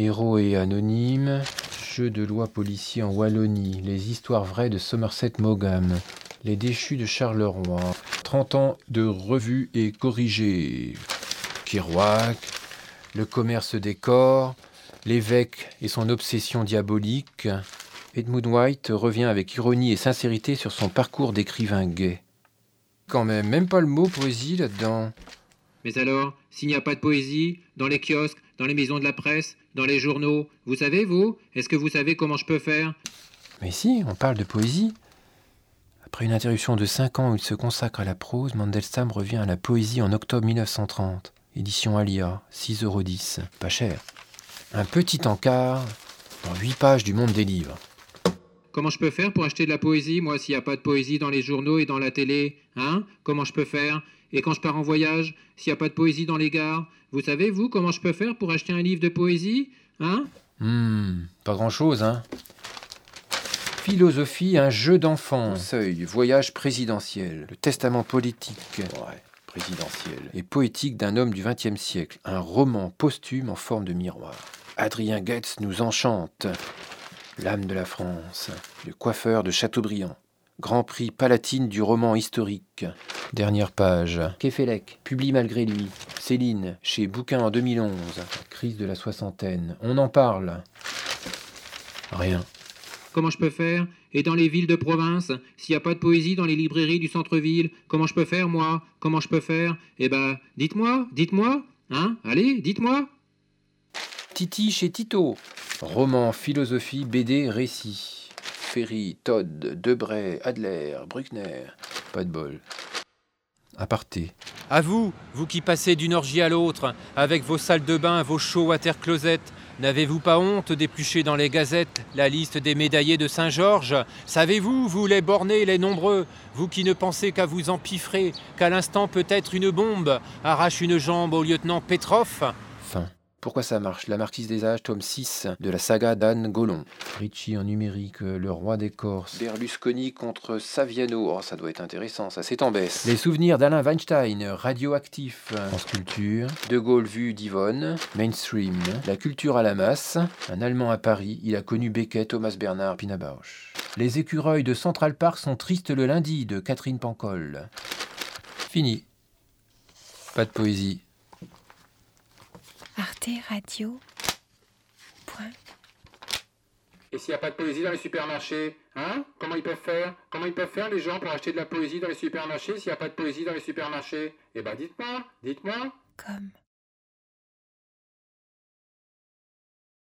Héros et anonymes, jeu de loi policier en Wallonie, les histoires vraies de Somerset Maugham, les déchus de Charleroi, 30 ans de revue et corrigé, Kerouac, le commerce des corps, l'évêque et son obsession diabolique. Edmund White revient avec ironie et sincérité sur son parcours d'écrivain gay. Quand même, même pas le mot poésie là-dedans. Mais alors, s'il n'y a pas de poésie, dans les kiosques, dans les maisons de la presse, dans les journaux, vous savez, vous Est-ce que vous savez comment je peux faire? Mais si, on parle de poésie. Après une interruption de 5 ans où il se consacre à la prose, Mandelstam revient à la poésie en octobre 1930. Édition Alia, 6,10 euros. Pas cher. Un petit encart dans 8 pages du monde des livres. Comment je peux faire pour acheter de la poésie, moi, s'il n'y a pas de poésie dans les journaux et dans la télé Hein? Comment je peux faire? Et quand je pars en voyage, s'il n'y a pas de poésie dans les gares Vous savez, vous, comment je peux faire pour acheter un livre de poésie Hein? Hmm, pas grand-chose, hein Philosophie, un jeu d'enfant. Seuil, voyage présidentiel. Le testament politique. Ouais, présidentiel. Et poétique d'un homme du XXe siècle. Un roman posthume en forme de miroir. Adrien Goetz nous enchante. L'âme de la France. Le coiffeur de Chateaubriand. Grand prix Palatine du roman historique. Dernière page. Kefelec, publie malgré lui. Céline, chez Bouquin en 2011. Crise de la soixantaine. On en parle. Rien. Comment je peux faire? Et dans les villes de province, s'il n'y a pas de poésie dans les librairies du centre-ville, comment je peux faire, moi? Comment je peux faire? Eh ben, dites-moi, dites-moi Hein? Allez, dites-moi Titi chez Tito. Roman, philosophie, BD, récit. Ferry, Todd, Debray, Adler, Bruckner. Pas de bol. Aparté. À vous, vous qui passez d'une orgie à l'autre, avec vos salles de bain, vos show water closets, n'avez-vous pas honte d'éplucher dans les gazettes la liste des médaillés de Saint-Georges? Savez-vous, vous les bornés, les nombreux, vous qui ne pensez qu'à vous empiffrer, qu'à l'instant peut-être une bombe arrache une jambe au lieutenant Petrov Fin. Pourquoi ça marche? La Marquise des Âges, tome 6 de la saga d'Anne Gollon. Ricci en numérique, Le Roi des Corses. Berlusconi contre Saviano. Oh, ça doit être intéressant, ça c'est en baisse. Les souvenirs d'Alain Weinstein, radioactif. En sculpture. De Gaulle vu d'Yvonne. Mainstream. La culture à la masse. Un Allemand à Paris. Il a connu Beckett, Thomas Bernard, Pina Bausch. Les écureuils de Central Park sont tristes le lundi de Catherine Pancol. Fini. Pas de poésie. Arte Radio. Point. Et s'il n'y a pas de poésie dans les supermarchés Hein? Comment ils peuvent faire? Comment ils peuvent faire les gens pour acheter de la poésie dans les supermarchés s'il n'y a pas de poésie dans les supermarchés? Eh ben dites-moi, dites-moi Comme.